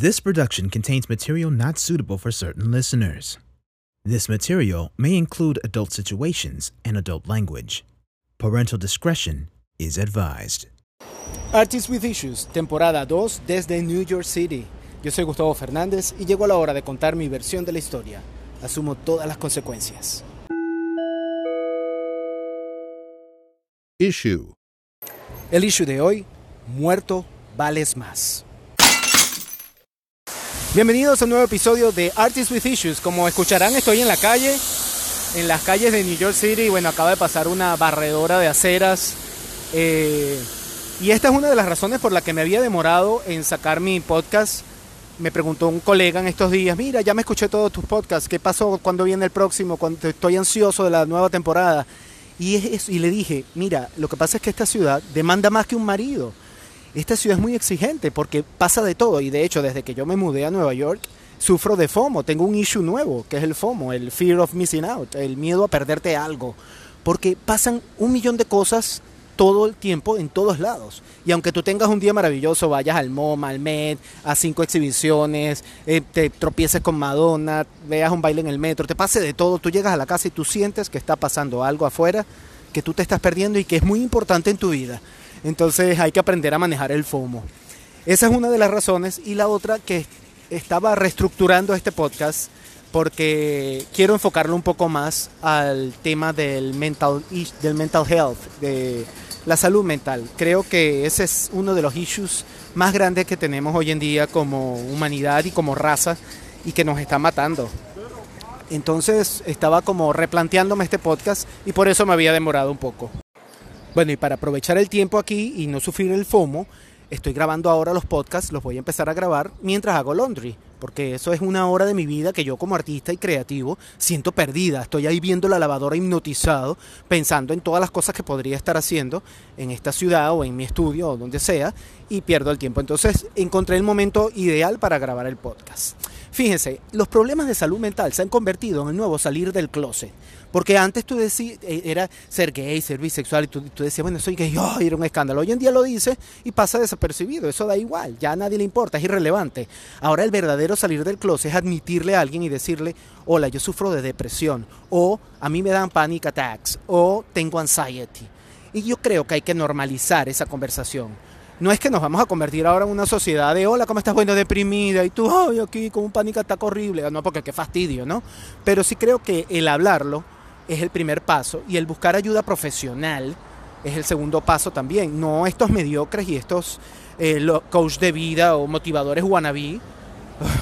This production contains material not suitable for certain listeners. This material may include adult situations and adult language. Parental discretion is advised. Artists with Issues, temporada 2 desde New York City. Yo soy Gustavo Fernández y llegó la hora de contar mi versión de la historia. Asumo todas las consecuencias. Issue. El issue de hoy, muerto vales más. Bienvenidos a un nuevo episodio de Artists with Issues. Como escucharán, estoy en la calle, en las calles de New York City. Bueno, acaba de pasar una barredora de aceras. eh, y esta es una de las razones por la que me había demorado en sacar mi podcast. Me preguntó un colega en estos días, mira, ya me escuché todos tus podcasts, ¿qué pasó? ¿Cuándo viene el próximo? Cuando estoy ansioso de la nueva temporada. Y, le dije, mira, lo que pasa es que esta ciudad demanda más que un marido. Esta ciudad es muy exigente porque pasa de todo. Y de hecho, desde que yo me mudé a Nueva York, sufro de FOMO. Tengo un issue nuevo, que es el FOMO, el Fear of Missing Out, el miedo a perderte algo. Porque pasan un millón de cosas todo el tiempo en todos lados. Y aunque tú tengas un día maravilloso, vayas al MoMA, al Met, a cinco exhibiciones, eh, te tropieces con Madonna, veas un baile en el metro, te pase de todo, tú llegas a la casa y tú sientes que está pasando algo afuera que tú te estás perdiendo y que es muy importante en tu vida. Entonces hay que aprender a manejar el FOMO. Esa es una de las razones. Y la otra que estaba reestructurando este podcast porque quiero enfocarlo un poco más al tema del mental, del mental health, de la salud mental. Creo que ese es uno de los issues más grandes que tenemos hoy en día como humanidad y como raza y que nos está matando. Entonces estaba como replanteándome este podcast y por eso me había demorado un poco. Bueno, y para aprovechar el tiempo aquí y no sufrir el FOMO, estoy grabando ahora los podcasts, los voy a empezar a grabar mientras hago laundry, porque eso es una hora de mi vida que yo como artista y creativo siento perdida. Estoy ahí viendo la lavadora hipnotizado, pensando en todas las cosas que podría estar haciendo en esta ciudad o en mi estudio o donde sea, y pierdo el tiempo. Entonces encontré el momento ideal para grabar el podcast. Fíjense, los problemas de salud mental se han convertido en el nuevo salir del closet. Porque antes tú decías, eh, era ser gay, ser bisexual, y tú, tú decías, bueno, soy gay, ¡ay! era un escándalo. Hoy en día lo dices y pasa desapercibido, eso da igual, ya a nadie le importa, es irrelevante. Ahora el verdadero salir del closet es admitirle a alguien y decirle, hola, yo sufro de depresión, o a mí me dan panic attacks, o tengo anxiety. Y yo creo que hay que normalizar esa conversación. No es que nos vamos a convertir ahora en una sociedad de hola, ¿cómo estás? Bueno, deprimida y tú, ay, aquí con un pánico ataque horrible. No, porque qué fastidio, ¿no? Pero sí creo que el hablarlo es el primer paso y el buscar ayuda profesional es el segundo paso también. No estos mediocres y estos eh, coach de vida o motivadores wannabe,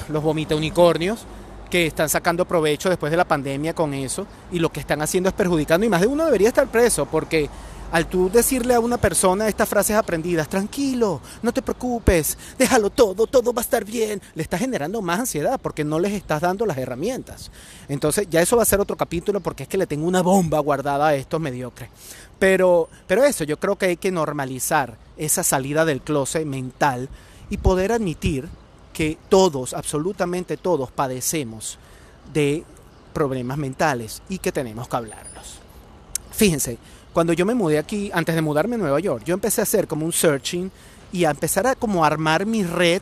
los vomita unicornios, que están sacando provecho después de la pandemia con eso y lo que están haciendo es perjudicando y más de uno debería estar preso porque al tú decirle a una persona estas frases aprendidas, tranquilo, no te preocupes, déjalo todo, todo va a estar bien, le estás generando más ansiedad porque no les estás dando las herramientas. Entonces ya eso va a ser otro capítulo porque es que le tengo una bomba guardada a estos mediocres. Pero, pero eso, yo creo que hay que normalizar esa salida del closet mental y poder admitir que todos, absolutamente todos, padecemos de problemas mentales y que tenemos que hablarlos. Fíjense, cuando yo me mudé aquí, antes de mudarme a Nueva York, yo empecé a hacer como un searching y a empezar a como armar mi red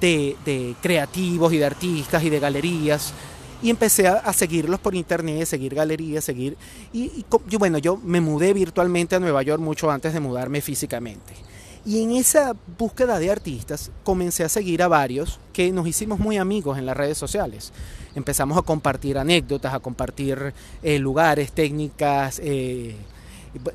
de, de creativos y de artistas y de galerías. Y empecé a, a seguirlos por internet, seguir galerías, seguir... Y, y yo, bueno, yo me mudé virtualmente a Nueva York mucho antes de mudarme físicamente. Y en esa búsqueda de artistas comencé a seguir a varios que nos hicimos muy amigos en las redes sociales. Empezamos a compartir anécdotas, a compartir eh, lugares, técnicas, eh, y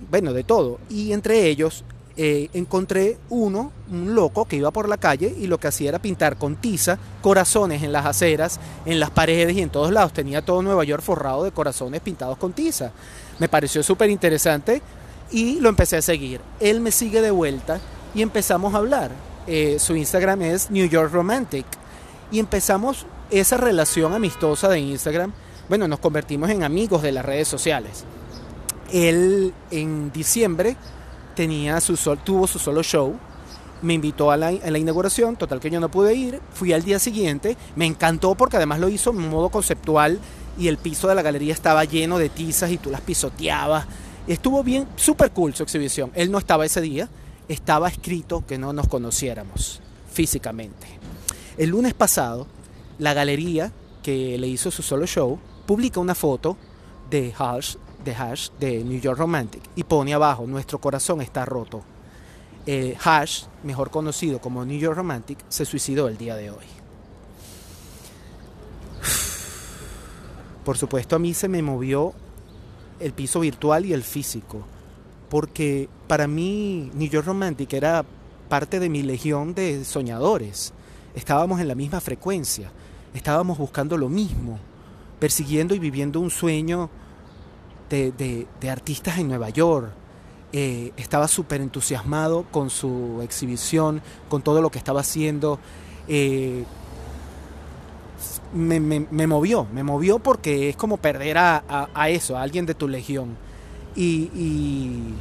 bueno, de todo. Y entre ellos eh, encontré uno, un loco que iba por la calle y lo que hacía era pintar con tiza corazones en las aceras, en las paredes y en todos lados. Tenía todo Nueva York forrado de corazones pintados con tiza. Me pareció súper interesante y lo empecé a seguir. Él me sigue de vuelta y empezamos a hablar. Eh, su Instagram es New York Romantic y empezamos esa relación amistosa de Instagram. Bueno, nos convertimos en amigos de las redes sociales. Él en diciembre tenía su sol, tuvo su solo show. Me invitó a la, a la inauguración, total que yo no pude ir. Fui al día siguiente, me encantó porque además lo hizo en modo conceptual y el piso de la galería estaba lleno de tizas y tú las pisoteabas. Estuvo bien, súper cool su exhibición. Él no estaba ese día, estaba escrito que no nos conociéramos físicamente. El lunes pasado, la galería que le hizo su solo show publica una foto de Hash, de Hash de New York Romantic y pone abajo, nuestro corazón está roto. Eh, Hash, mejor conocido como New York Romantic, se suicidó el día de hoy. Por supuesto a mí se me movió el piso virtual y el físico, porque para mí New York Romantic era parte de mi legión de soñadores. Estábamos en la misma frecuencia, estábamos buscando lo mismo, persiguiendo y viviendo un sueño de, artistas en Nueva York. Eh, estaba súper entusiasmado con su exhibición, con todo lo que estaba haciendo. Eh, me, movió, me movió porque es como perder a, eso, a alguien de tu legión. Y,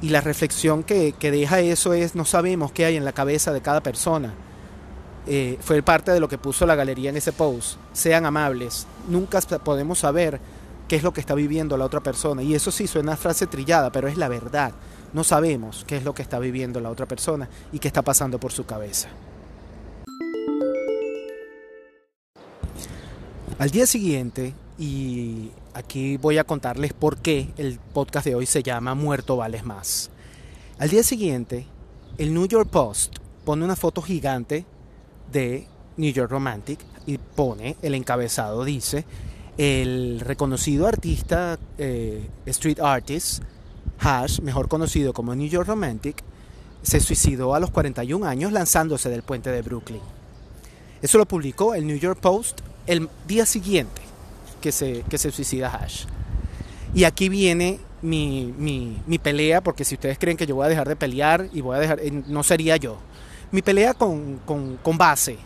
y, la reflexión que, deja eso es, no sabemos qué hay en la cabeza de cada persona. Eh, fue parte de lo que puso la galería en ese post. Sean amables, nunca podemos saber qué es lo que está viviendo la otra persona. Y eso sí suena frase trillada, pero es la verdad. No sabemos qué es lo que está viviendo la otra persona y qué está pasando por su cabeza. Al día siguiente, y aquí voy a contarles por qué el podcast de hoy se llama Muerto Vales Más. Al día siguiente, el New York Post pone una foto gigante de New York Romantic y pone el encabezado, dice, el reconocido artista eh, street artist, Hash, mejor conocido como New York Romantic, se suicidó a los 41 años lanzándose del puente de Brooklyn. Eso lo publicó el New York Post el día siguiente que se, que se suicida Hash. Y aquí viene mi, mi, pelea, porque si ustedes creen que yo voy a dejar de pelear y voy a dejar, eh, no sería yo. Mi pelea con, con, con base.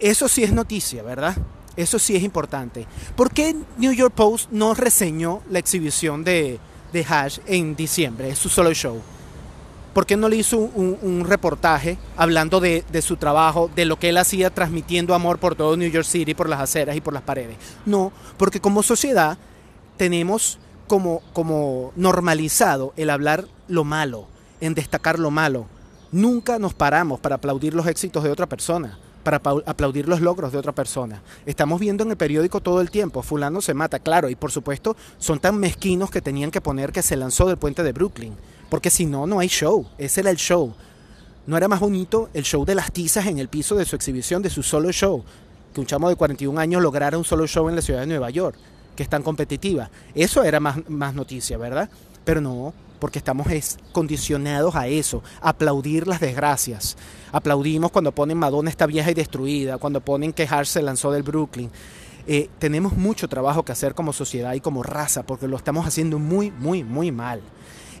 Eso sí es noticia, ¿verdad? Eso sí es importante. ¿Por qué New York Post no reseñó la exhibición de, de Hash en diciembre? Es su solo show. ¿Por qué no le hizo un, reportaje hablando de, de, su trabajo, de lo que él hacía transmitiendo amor por todo New York City, por las aceras y por las paredes? No, porque como sociedad tenemos como, como normalizado el hablar lo malo, en destacar lo malo. Nunca nos paramos para aplaudir los éxitos de otra persona para aplaudir los logros de otra persona. Estamos viendo en el periódico todo el tiempo, fulano se mata, claro, y por supuesto son tan mezquinos que tenían que poner que se lanzó del puente de Brooklyn, porque si no, no hay show, ese era el show. ¿No era más bonito el show de las tizas en el piso de su exhibición, de su solo show? Que un chamo de 41 años lograra un solo show en la ciudad de Nueva York, que es tan competitiva. Eso era más, más noticia, ¿verdad? Pero no, porque estamos condicionados a eso, aplaudir las desgracias. Aplaudimos cuando ponen Madonna está vieja y destruida, cuando ponen que Hart se lanzó del Brooklyn. Eh, tenemos mucho trabajo que hacer como sociedad y como raza, porque lo estamos haciendo muy, muy, muy mal.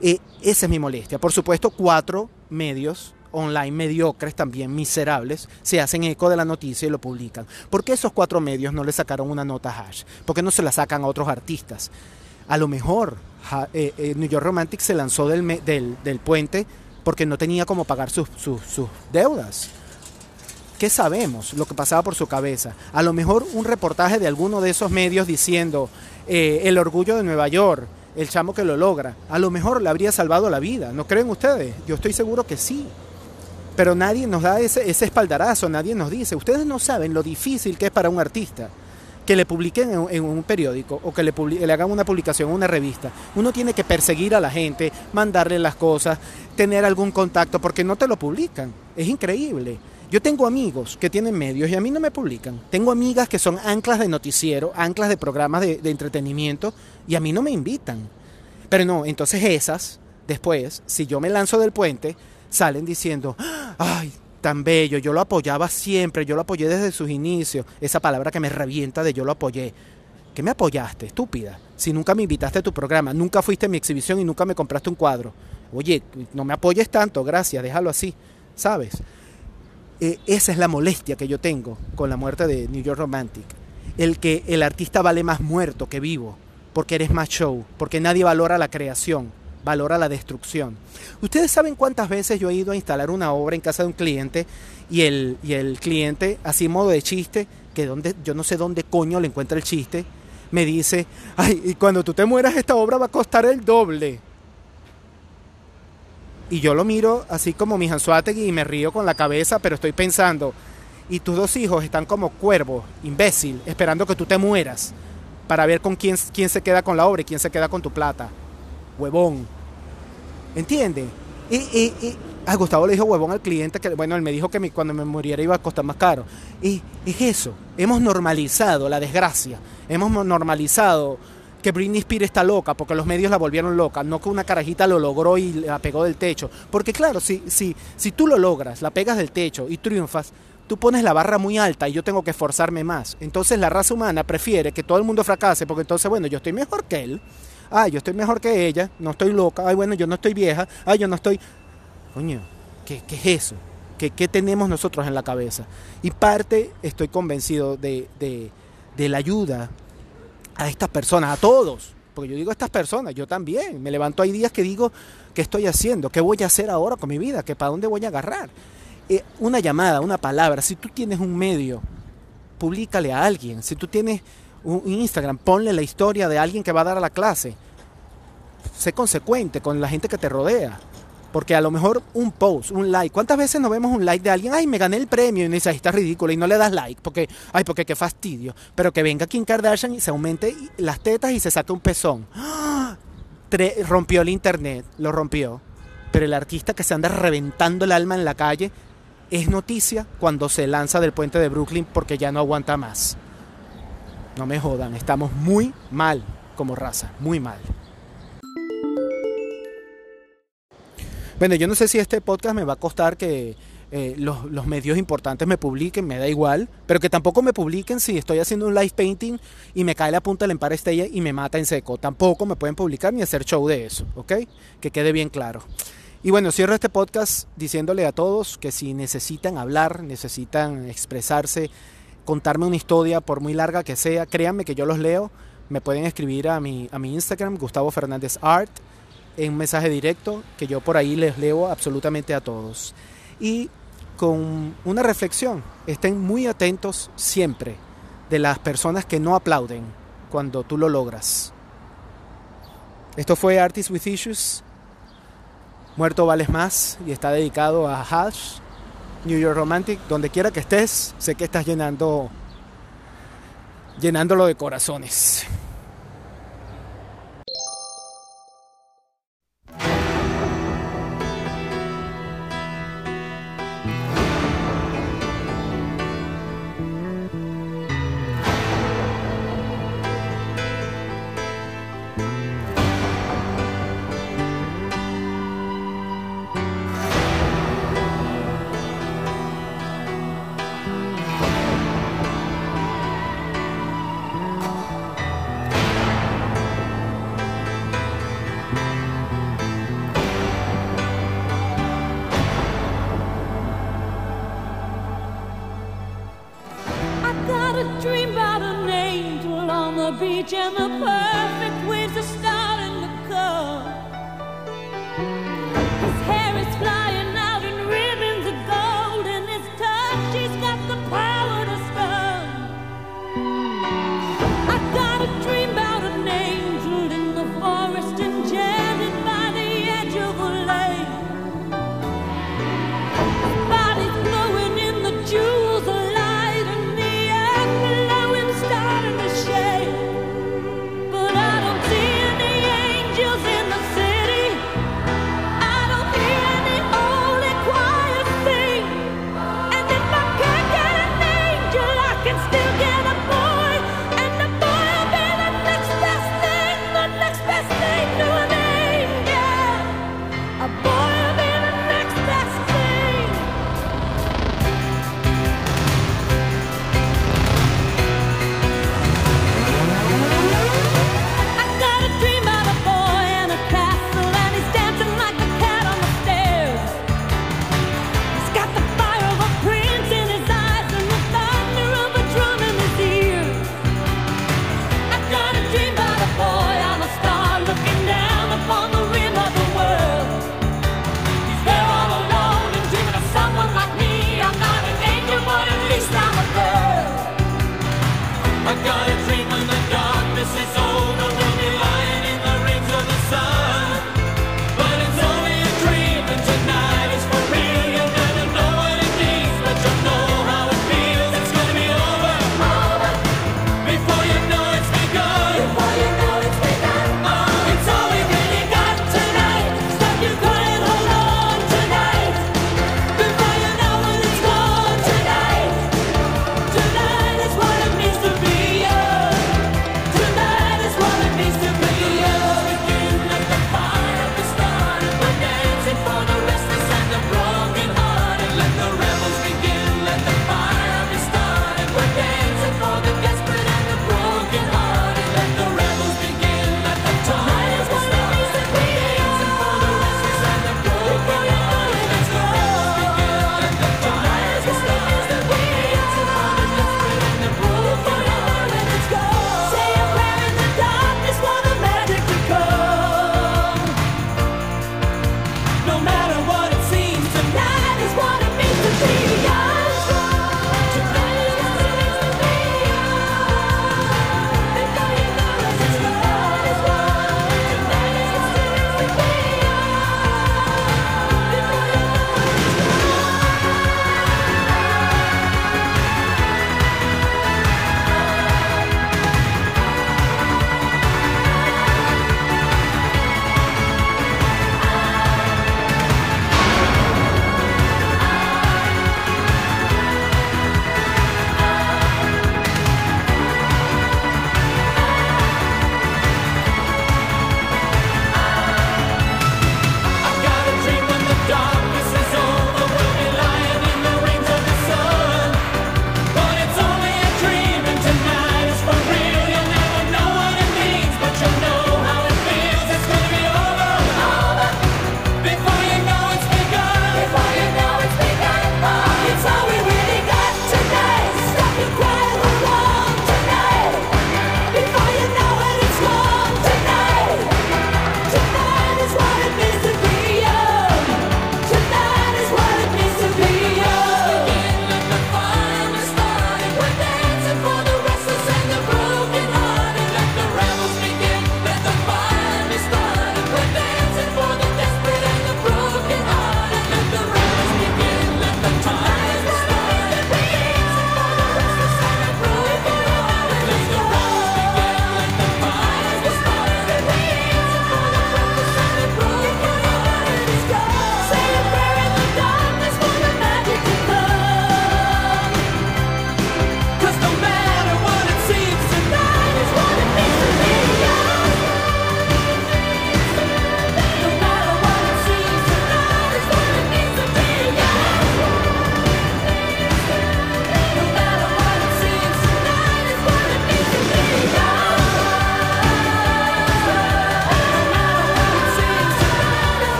Eh, esa es mi molestia. Por supuesto, cuatro medios online mediocres, también miserables, se hacen eco de la noticia y lo publican. ¿Por qué esos cuatro medios no le sacaron una nota hash? ¿Por qué no se la sacan a otros artistas? A lo mejor eh, eh, New York Romantic se lanzó del, del, puente porque no tenía cómo pagar sus, sus, deudas. ¿Qué sabemos lo que pasaba por su cabeza? A lo mejor un reportaje de alguno de esos medios diciendo eh, el orgullo de Nueva York, el chamo que lo logra, a lo mejor le habría salvado la vida. ¿No creen ustedes? Yo estoy seguro que sí. Pero nadie nos da ese, ese espaldarazo, nadie nos dice, ustedes no saben lo difícil que es para un artista que le publiquen en, un periódico o que le, le, hagan una publicación en una revista. Uno tiene que perseguir a la gente, mandarle las cosas, tener algún contacto, porque no te lo publican. Es increíble. Yo tengo amigos que tienen medios y a mí no me publican. Tengo amigas que son anclas de noticiero, anclas de programas de, de entretenimiento y a mí no me invitan. Pero no, entonces esas, después, si yo me lanzo del puente, salen diciendo, ay, tan bello, yo lo apoyaba siempre, yo lo apoyé desde sus inicios, esa palabra que me revienta de yo lo apoyé. ¿Qué me apoyaste, estúpida? Si nunca me invitaste a tu programa, nunca fuiste a mi exhibición y nunca me compraste un cuadro. Oye, no me apoyes tanto, gracias, déjalo así, ¿sabes? Eh, esa es la molestia que yo tengo con la muerte de New York Romantic. El que el artista vale más muerto que vivo, porque eres más show, porque nadie valora la creación, valora la destrucción. Ustedes saben cuántas veces yo he ido a instalar una obra en casa de un cliente y el, y el cliente, así modo de chiste, que donde, yo no sé dónde coño le encuentra el chiste, me dice, ay, y cuando tú te mueras esta obra va a costar el doble. Y yo lo miro así como mi Hansuategui y me río con la cabeza, pero estoy pensando, y tus dos hijos están como cuervos, imbécil, esperando que tú te mueras para ver con quién, quién se queda con la obra y quién se queda con tu plata. Huevón. ¿Entiende? Y, y, y a Gustavo le dijo huevón al cliente que, bueno, él me dijo que mi- cuando me muriera iba a costar más caro. Y es eso. Hemos normalizado la desgracia. Hemos mo- normalizado que Britney Spears está loca porque los medios la volvieron loca, no que una carajita lo logró y la pegó del techo. Porque claro, si, si, si tú lo logras, la pegas del techo y triunfas, tú pones la barra muy alta y yo tengo que esforzarme más. Entonces la raza humana prefiere que todo el mundo fracase porque entonces, bueno, yo estoy mejor que él. Ah, yo estoy mejor que ella, no estoy loca. Ay, bueno, yo no estoy vieja. Ay, yo no estoy... Coño, ¿qué, qué es eso? ¿Qué, qué tenemos nosotros en la cabeza? Y parte, estoy convencido de, de, de la ayuda a estas personas, a todos. Porque yo digo a estas personas, yo también. Me levanto, hay días que digo, ¿qué estoy haciendo? ¿Qué voy a hacer ahora con mi vida? ¿Que ¿Para dónde voy a agarrar? Eh, una llamada, una palabra. Si tú tienes un medio, públicale a alguien. Si tú tienes un Instagram, ponle la historia de alguien que va a dar a la clase. Sé consecuente con la gente que te rodea. Porque a lo mejor un post, un like. ¿Cuántas veces nos vemos un like de alguien? Ay, me gané el premio. Y dice, ay, está ridículo. Y no le das like. Porque, ay, porque qué fastidio. Pero que venga Kim Kardashian y se aumente las tetas y se saque un pezón. ¡Ah! Rompió el internet. Lo rompió. Pero el artista que se anda reventando el alma en la calle es noticia cuando se lanza del puente de Brooklyn porque ya no aguanta más. No me jodan, estamos muy mal como raza, muy mal. Bueno, yo no sé si este podcast me va a costar que eh, los, medios importantes me publiquen, me da igual, pero que tampoco me publiquen si estoy haciendo un live painting y me cae la punta del Empire y me mata en seco. Tampoco me pueden publicar ni hacer show de eso, ¿ok? Que quede bien claro. Y bueno, cierro este podcast diciéndole a todos que si necesitan hablar, necesitan expresarse, contarme una historia, por muy larga que sea, créanme que yo los leo. Me pueden escribir a mi, a mi Instagram, Gustavo Fernández Art, en un mensaje directo, que yo por ahí les leo absolutamente a todos. Y con una reflexión, estén muy atentos siempre de las personas que no aplauden cuando tú lo logras. Esto fue Artists with Issues. Muerto vales más y está dedicado a Hash, New York Romantic, donde quiera que estés, sé que estás llenando llenándolo de corazones. gece